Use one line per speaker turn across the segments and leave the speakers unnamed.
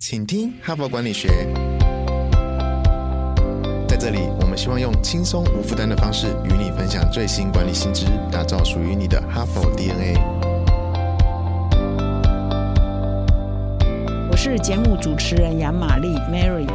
请听哈佛管理学。在这里，我们希望用轻松无负担的方式与你分享最新管理新知，打造属于你的哈佛 DNA。
我是节目主持人杨玛丽 Mary。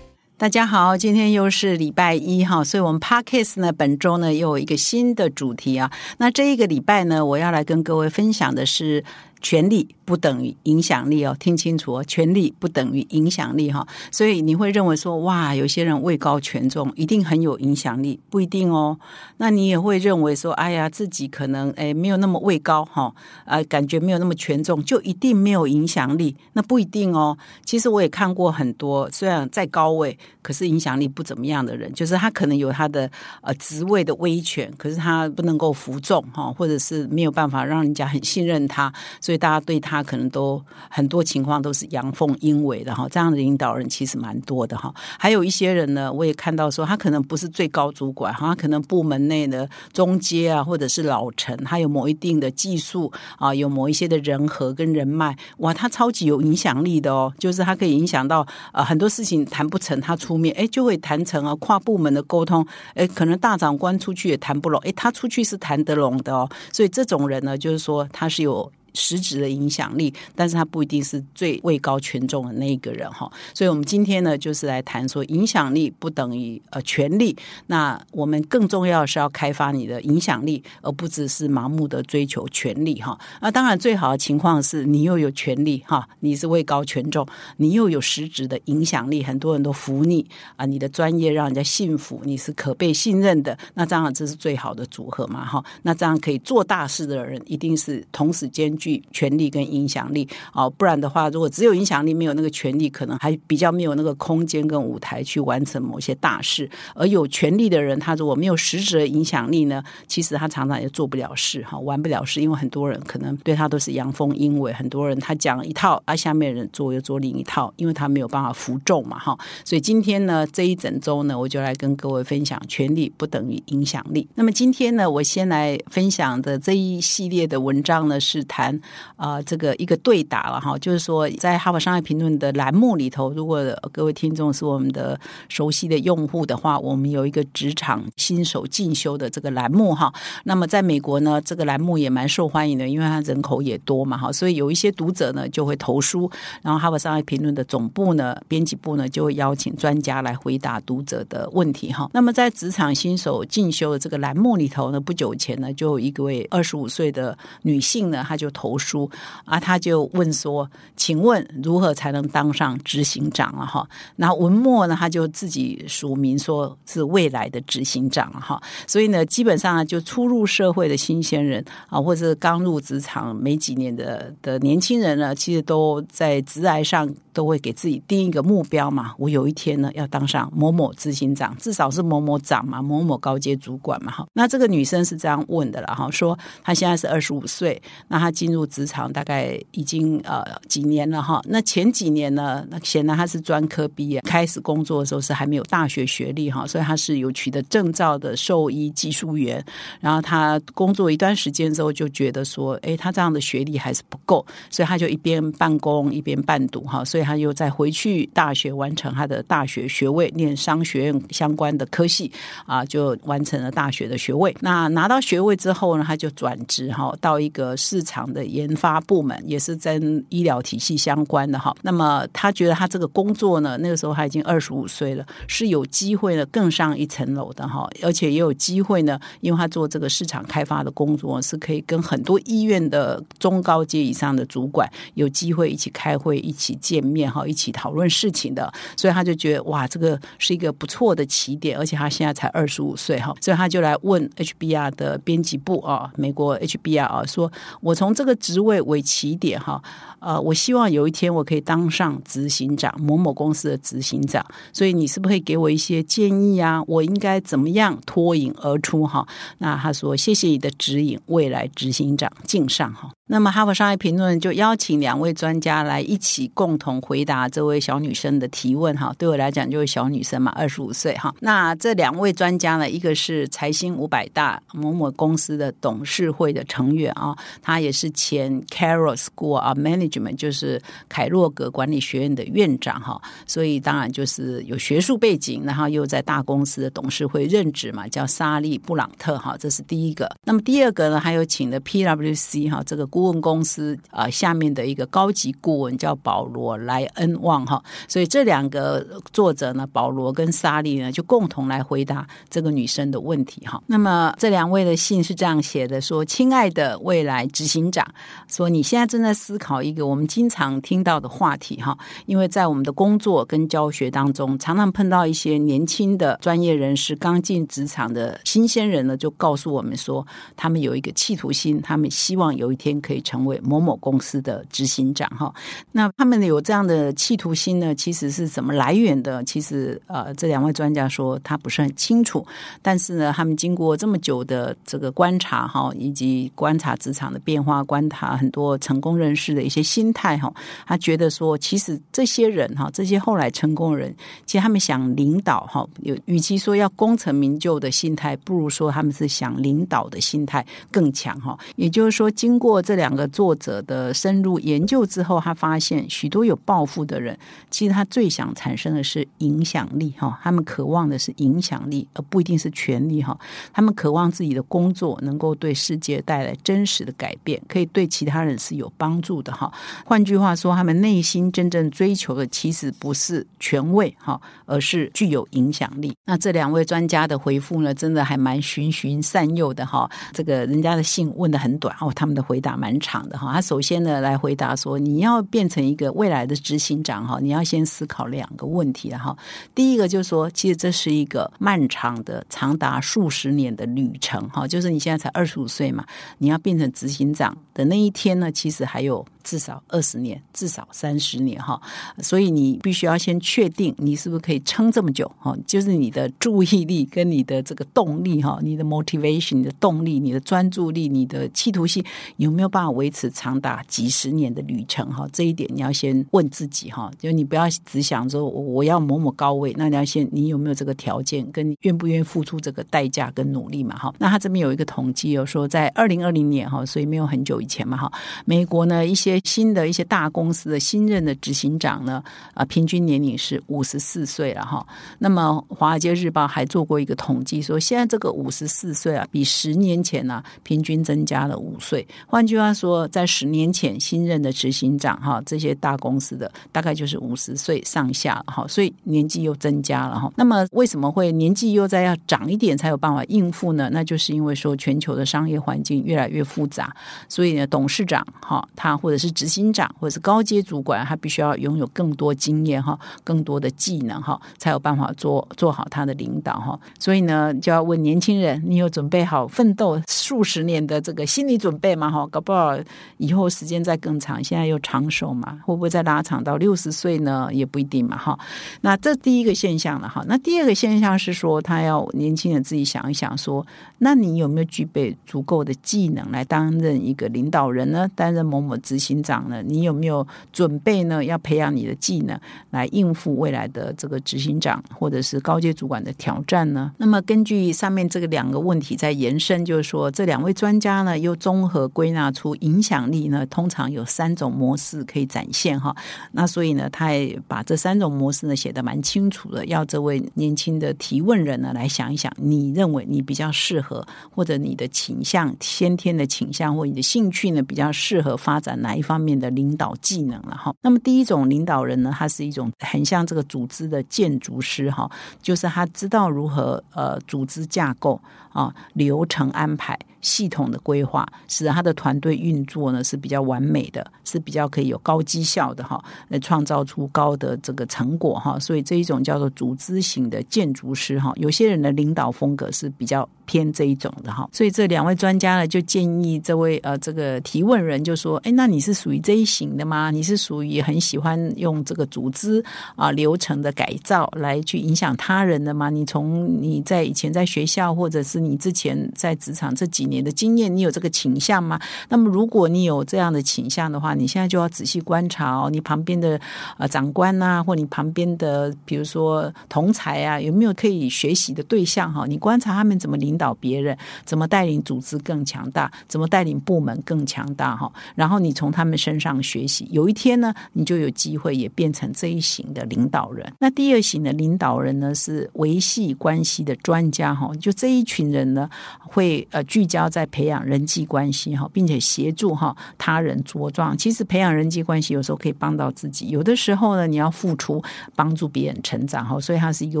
大家好，今天又是礼拜一哈，所以我们 Podcast 呢本周呢又有一个新的主题啊。那这一个礼拜呢，我要来跟各位分享的是。权力不等于影响力哦，听清楚哦，权力不等于影响力哈，所以你会认为说哇，有些人位高权重，一定很有影响力，不一定哦。那你也会认为说，哎呀，自己可能哎没有那么位高哈，啊，感觉没有那么权重，就一定没有影响力？那不一定哦。其实我也看过很多，虽然在高位，可是影响力不怎么样的人，就是他可能有他的呃职位的威权，可是他不能够服众哈，或者是没有办法让人家很信任他，所以大家对他可能都很多情况都是阳奉阴违的哈，这样的领导人其实蛮多的哈。还有一些人呢，我也看到说他可能不是最高主管哈，可能部门内的中阶啊，或者是老臣，他有某一定的技术啊，有某一些的人和跟人脉，哇，他超级有影响力的哦，就是他可以影响到呃很多事情谈不成，他出面哎就会谈成啊，跨部门的沟通哎，可能大长官出去也谈不拢，哎，他出去是谈得拢的哦。所以这种人呢，就是说他是有。实质的影响力，但是他不一定是最位高权重的那一个人哈。所以，我们今天呢，就是来谈说，影响力不等于呃权力。那我们更重要是要开发你的影响力，而不只是盲目的追求权力哈。那当然，最好的情况是你又有权力哈，你是位高权重，你又有实质的影响力，很多人都服你啊，你的专业让人家信服，你是可被信任的。那这样这是最好的组合嘛哈。那这样可以做大事的人，一定是同时间。具权力跟影响力哦，不然的话，如果只有影响力没有那个权力，可能还比较没有那个空间跟舞台去完成某些大事。而有权力的人，他如果没有实质的影响力呢，其实他常常也做不了事哈，完不了事。因为很多人可能对他都是阳奉阴违，很多人他讲一套，而下面人做又做另一套，因为他没有办法服众嘛哈。所以今天呢，这一整周呢，我就来跟各位分享，权力不等于影响力。那么今天呢，我先来分享的这一系列的文章呢，是谈。啊，这个一个对打了哈，就是说，在《哈佛商业评论》的栏目里头，如果各位听众是我们的熟悉的用户的话，我们有一个职场新手进修的这个栏目哈。那么，在美国呢，这个栏目也蛮受欢迎的，因为它人口也多嘛哈，所以有一些读者呢就会投书，然后《哈佛商业评论》的总部呢、编辑部呢就会邀请专家来回答读者的问题哈。那么，在职场新手进修的这个栏目里头呢，不久前呢，就有一位二十五岁的女性呢，她就投投书啊，他就问说：“请问如何才能当上执行长了？”哈，那文末呢，他就自己署名说是未来的执行长哈。所以呢，基本上就初入社会的新鲜人啊，或者是刚入职场没几年的的年轻人呢，其实都在职涯上都会给自己定一个目标嘛。我有一天呢，要当上某某执行长，至少是某某长嘛，某某高阶主管嘛。哈，那这个女生是这样问的了哈，说她现在是二十五岁，那她今入职场大概已经呃几年了哈，那前几年呢，那显然他是专科毕业，开始工作的时候是还没有大学学历哈，所以他是有取得证照的兽医技术员。然后他工作一段时间之后，就觉得说，哎，他这样的学历还是不够，所以他就一边办公一边办读哈，所以他又再回去大学完成他的大学学位，念商学院相关的科系啊，就完成了大学的学位。那拿到学位之后呢，他就转职哈，到一个市场的。研发部门也是跟医疗体系相关的哈，那么他觉得他这个工作呢，那个时候他已经二十五岁了，是有机会呢更上一层楼的哈，而且也有机会呢，因为他做这个市场开发的工作，是可以跟很多医院的中高阶以上的主管有机会一起开会、一起见面哈、一起讨论事情的，所以他就觉得哇，这个是一个不错的起点，而且他现在才二十五岁哈，所以他就来问 HBR 的编辑部啊，美国 HBR 啊，说我从这这个。职位为起点哈，呃，我希望有一天我可以当上执行长，某某公司的执行长。所以你是不是可以给我一些建议啊？我应该怎么样脱颖而出哈？那他说谢谢你的指引，未来执行长敬上哈。那么哈佛商业评论就邀请两位专家来一起共同回答这位小女生的提问哈。对我来讲就是小女生嘛，二十五岁哈。那这两位专家呢，一个是财新五百大某某公司的董事会的成员啊，他也是前 Carol School of Management，就是凯洛格管理学院的院长哈。所以当然就是有学术背景，然后又在大公司的董事会任职嘛，叫沙利布朗特哈。这是第一个。那么第二个呢，还有请的 PWC 哈，这个顾问公司啊下面的一个高级顾问叫保罗莱恩旺哈。所以这两个作者呢，保罗跟沙利呢，就共同来回答这个女生的问题哈。那么这两位的信是这样写的：说，亲爱的未来执行长，说你现在正在思考一个我们经常听到的话题哈，因为在我们的工作跟教学当中，常常碰到一些年轻的专业人士刚进职场的新鲜人呢，就告诉我们说，他们有一个企图心，他们希望有一天可以成为某某公司的执行长哈。那他们有这样的企图心呢，其实是怎么来源的？其实呃，这两位专家说他不是很清楚，但是呢，他们经过这么久的这个观察哈，以及观察职场的变化，观察很多成功人士的一些心态哈，他觉得说，其实这些人哈，这些后来成功人，其实他们想领导哈，有与其说要功成名就的心态，不如说他们是想领导的心态更强哈。也就是说，经过这两个作者的深入研究之后，他发现许多有抱负的人，其实他最想产生的是影响力哈，他们渴望的是影响力，而不一定是权力哈。他们渴望自己的工作能够对世界带来真实的改变，可以对其他人是有帮助的哈。换句话说，他们内心真正追求的其实不是权位哈，而是具有影响力。那这两位专家的回复呢，真的还蛮循循善诱的哈。这个人家的信问的很短哦，他们的回答蛮长的哈。他首先呢来回答说，你要变成一个未来的执行长哈，你要先思考两个问题哈。第一个就是说，其实这是一个漫长的、长达数十年的旅程哈。就是你现在才二十五岁嘛，你要变成执行长的那一天呢，其实还有。至少二十年，至少三十年哈，所以你必须要先确定你是不是可以撑这么久哈，就是你的注意力跟你的这个动力哈，你的 motivation、你的动力、你的专注力、你的企图心有没有办法维持长达几十年的旅程哈？这一点你要先问自己哈，就你不要只想说我要某某高位，那你要先你有没有这个条件，跟愿不愿意付出这个代价跟努力嘛哈？那他这边有一个统计，有说在二零二零年哈，所以没有很久以前嘛哈，美国呢一些。新的一些大公司的新任的执行长呢，啊，平均年龄是五十四岁了哈。那么《华尔街日报》还做过一个统计，说现在这个五十四岁啊，比十年前呢平均增加了五岁。换句话说，在十年前新任的执行长哈，这些大公司的大概就是五十岁上下哈，所以年纪又增加了哈。那么为什么会年纪又在要长一点才有办法应付呢？那就是因为说全球的商业环境越来越复杂，所以呢，董事长哈他或者是执行长或者是高阶主管，他必须要拥有更多经验哈，更多的技能哈，才有办法做做好他的领导哈。所以呢，就要问年轻人，你有准备好奋斗数十年的这个心理准备吗？哈，搞不好以后时间再更长，现在又长寿嘛，会不会再拉长到六十岁呢？也不一定嘛，哈。那这第一个现象了哈。那第二个现象是说，他要年轻人自己想一想，说，那你有没有具备足够的技能来担任一个领导人呢？担任某某执行。行长呢？你有没有准备呢？要培养你的技能来应付未来的这个执行长或者是高阶主管的挑战呢？那么根据上面这个两个问题在延伸，就是说这两位专家呢又综合归纳出影响力呢，通常有三种模式可以展现哈。那所以呢，他也把这三种模式呢写的蛮清楚的，要这位年轻的提问人呢来想一想，你认为你比较适合，或者你的倾向、先天的倾向或你的兴趣呢比较适合发展哪一方？面的领导技能了哈，那么第一种领导人呢，他是一种很像这个组织的建筑师哈，就是他知道如何呃组织架构啊流程安排。系统的规划，使他的团队运作呢是比较完美的，是比较可以有高绩效的哈，来创造出高的这个成果哈。所以这一种叫做组织型的建筑师哈，有些人的领导风格是比较偏这一种的哈。所以这两位专家呢就建议这位呃这个提问人就说：哎，那你是属于这一型的吗？你是属于很喜欢用这个组织啊流程的改造来去影响他人的吗？你从你在以前在学校或者是你之前在职场这几年你的经验，你有这个倾向吗？那么如果你有这样的倾向的话，你现在就要仔细观察哦，你旁边的呃长官呐，或你旁边的比如说同才啊，有没有可以学习的对象哈？你观察他们怎么领导别人，怎么带领组织更强大，怎么带领部门更强大哈？然后你从他们身上学习，有一天呢，你就有机会也变成这一型的领导人。那第二型的领导人呢，是维系关系的专家哈。就这一群人呢，会呃聚焦要在培养人际关系哈，并且协助哈他人茁壮。其实培养人际关系有时候可以帮到自己，有的时候呢，你要付出帮助别人成长哈。所以它是一个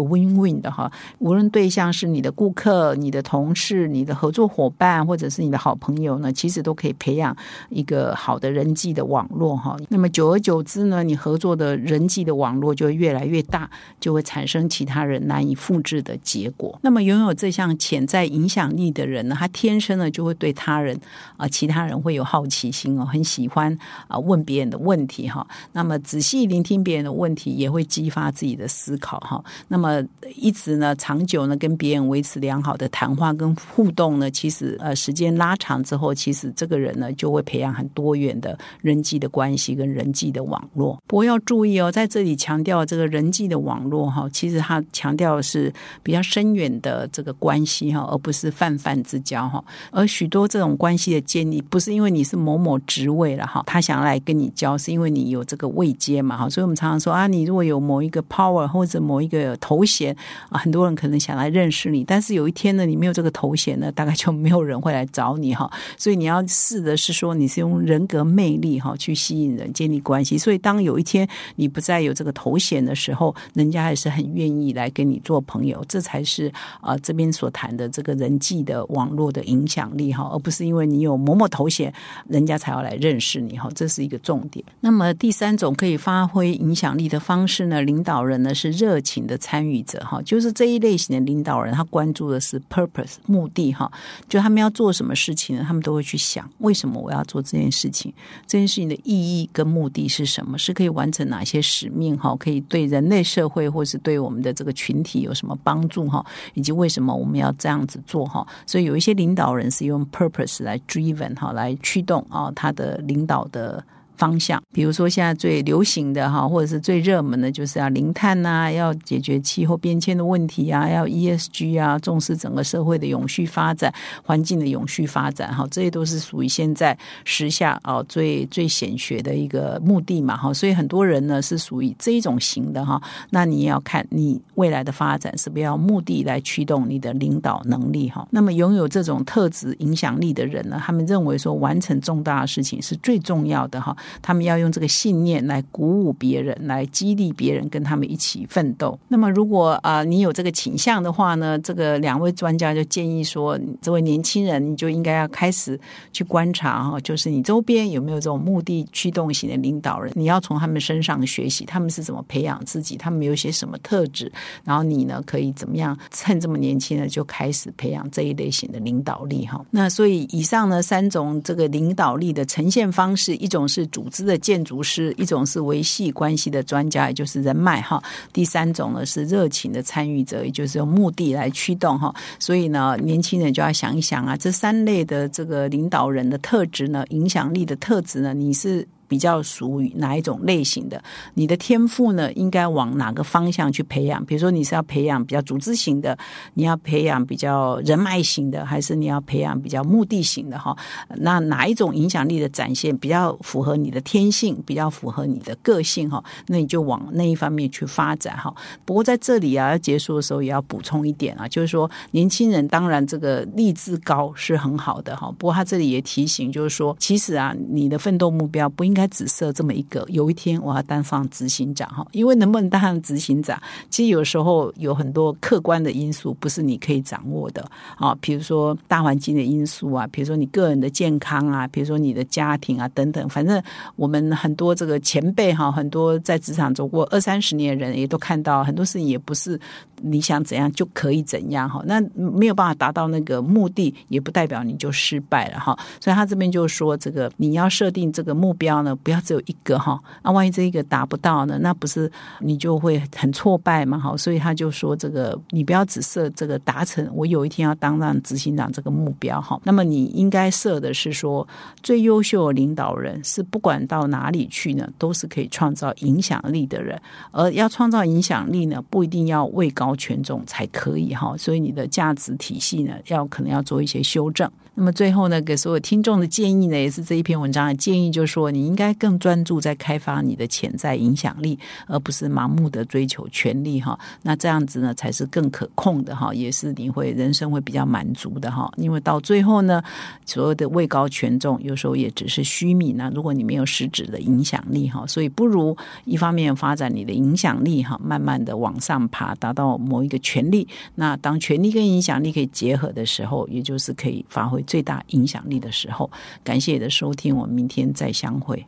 win-win 的哈。无论对象是你的顾客、你的同事、你的合作伙伴，或者是你的好朋友呢，其实都可以培养一个好的人际的网络哈。那么久而久之呢，你合作的人际的网络就越来越大，就会产生其他人难以复制的结果。那么拥有这项潜在影响力的人呢，他天生呢就会对他人啊，其他人会有好奇心哦，很喜欢啊问别人的问题哈。那么仔细聆听别人的问题，也会激发自己的思考哈。那么一直呢，长久呢跟别人维持良好的谈话跟互动呢，其实呃时间拉长之后，其实这个人呢就会培养很多元的人际的关系跟人际的网络。不过要注意哦，在这里强调这个人际的网络哈，其实他强调的是比较深远的这个关系哈，而不是泛泛之交哈。而许多这种关系的建立，不是因为你是某某职位了哈，他想要来跟你交，是因为你有这个位阶嘛哈。所以我们常常说啊，你如果有某一个 power 或者某一个头衔啊，很多人可能想来认识你，但是有一天呢，你没有这个头衔呢，大概就没有人会来找你哈。所以你要试的是说，你是用人格魅力哈去吸引人、建立关系。所以当有一天你不再有这个头衔的时候，人家还是很愿意来跟你做朋友。这才是啊这边所谈的这个人际的网络的影影响力哈，而不是因为你有某某头衔，人家才要来认识你哈。这是一个重点。那么第三种可以发挥影响力的方式呢，领导人呢是热情的参与者哈，就是这一类型的领导人，他关注的是 purpose 目的哈，就他们要做什么事情呢？他们都会去想，为什么我要做这件事情？这件事情的意义跟目的是什么？是可以完成哪些使命哈？可以对人类社会或是对我们的这个群体有什么帮助哈？以及为什么我们要这样子做哈？所以有一些领导人是用 purpose 来 driven 哈，来驱动啊他的领导的。方向，比如说现在最流行的哈，或者是最热门的，就是要零碳呐，要解决气候变迁的问题啊，要 ESG 啊，重视整个社会的永续发展、环境的永续发展哈，这些都是属于现在时下啊最最显学的一个目的嘛哈，所以很多人呢是属于这一种型的哈，那你也要看你未来的发展是不是要目的来驱动你的领导能力哈。那么拥有这种特质影响力的人呢，他们认为说完成重大的事情是最重要的哈。他们要用这个信念来鼓舞别人，来激励别人，跟他们一起奋斗。那么，如果啊你有这个倾向的话呢，这个两位专家就建议说，这位年轻人你就应该要开始去观察哈，就是你周边有没有这种目的驱动型的领导人，你要从他们身上学习，他们是怎么培养自己，他们有些什么特质，然后你呢可以怎么样趁这么年轻呢就开始培养这一类型的领导力哈。那所以以上呢三种这个领导力的呈现方式，一种是。组织的建筑师，一种是维系关系的专家，也就是人脉哈；第三种呢是热情的参与者，也就是用目的来驱动哈。所以呢，年轻人就要想一想啊，这三类的这个领导人的特质呢，影响力的特质呢，你是。比较属于哪一种类型的？你的天赋呢？应该往哪个方向去培养？比如说，你是要培养比较组织型的，你要培养比较人脉型的，还是你要培养比较目的型的？哈，那哪一种影响力的展现比较符合你的天性，比较符合你的个性？哈，那你就往那一方面去发展。哈，不过在这里啊，要结束的时候也要补充一点啊，就是说，年轻人当然这个励志高是很好的哈，不过他这里也提醒，就是说，其实啊，你的奋斗目标不应该。只设这么一个，有一天我要当上执行长哈，因为能不能当上执行长，其实有时候有很多客观的因素不是你可以掌握的啊，比如说大环境的因素啊，比如说你个人的健康啊，比如说你的家庭啊等等，反正我们很多这个前辈哈，很多在职场走过二三十年的人也都看到很多事情也不是你想怎样就可以怎样哈，那没有办法达到那个目的，也不代表你就失败了哈，所以他这边就说这个你要设定这个目标呢。不要只有一个哈。那万一这一个达不到呢，那不是你就会很挫败嘛？哈，所以他就说这个你不要只设这个达成我有一天要当上执行长这个目标哈。那么你应该设的是说，最优秀的领导人是不管到哪里去呢，都是可以创造影响力的人。而要创造影响力呢，不一定要位高权重才可以哈。所以你的价值体系呢，要可能要做一些修正。那么最后呢，给所有听众的建议呢，也是这一篇文章的建议，就是说你应该更专注在开发你的潜在影响力，而不是盲目的追求权力哈。那这样子呢，才是更可控的哈，也是你会人生会比较满足的哈。因为到最后呢，所有的位高权重，有时候也只是虚名呢。如果你没有实质的影响力哈，所以不如一方面发展你的影响力哈，慢慢的往上爬，达到某一个权力。那当权力跟影响力可以结合的时候，也就是可以发挥。最大影响力的时候，感谢你的收听，我们明天再相会。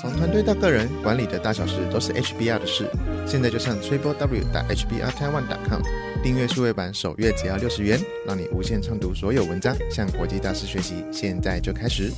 从团队到个人，管理的大小事都是 HBR 的事。现在就上 TripleW 打 HBRTaiwan.com 订阅数位版，首月只要六十元，让你无限畅读所有文章，向国际大师学习。现在就开始。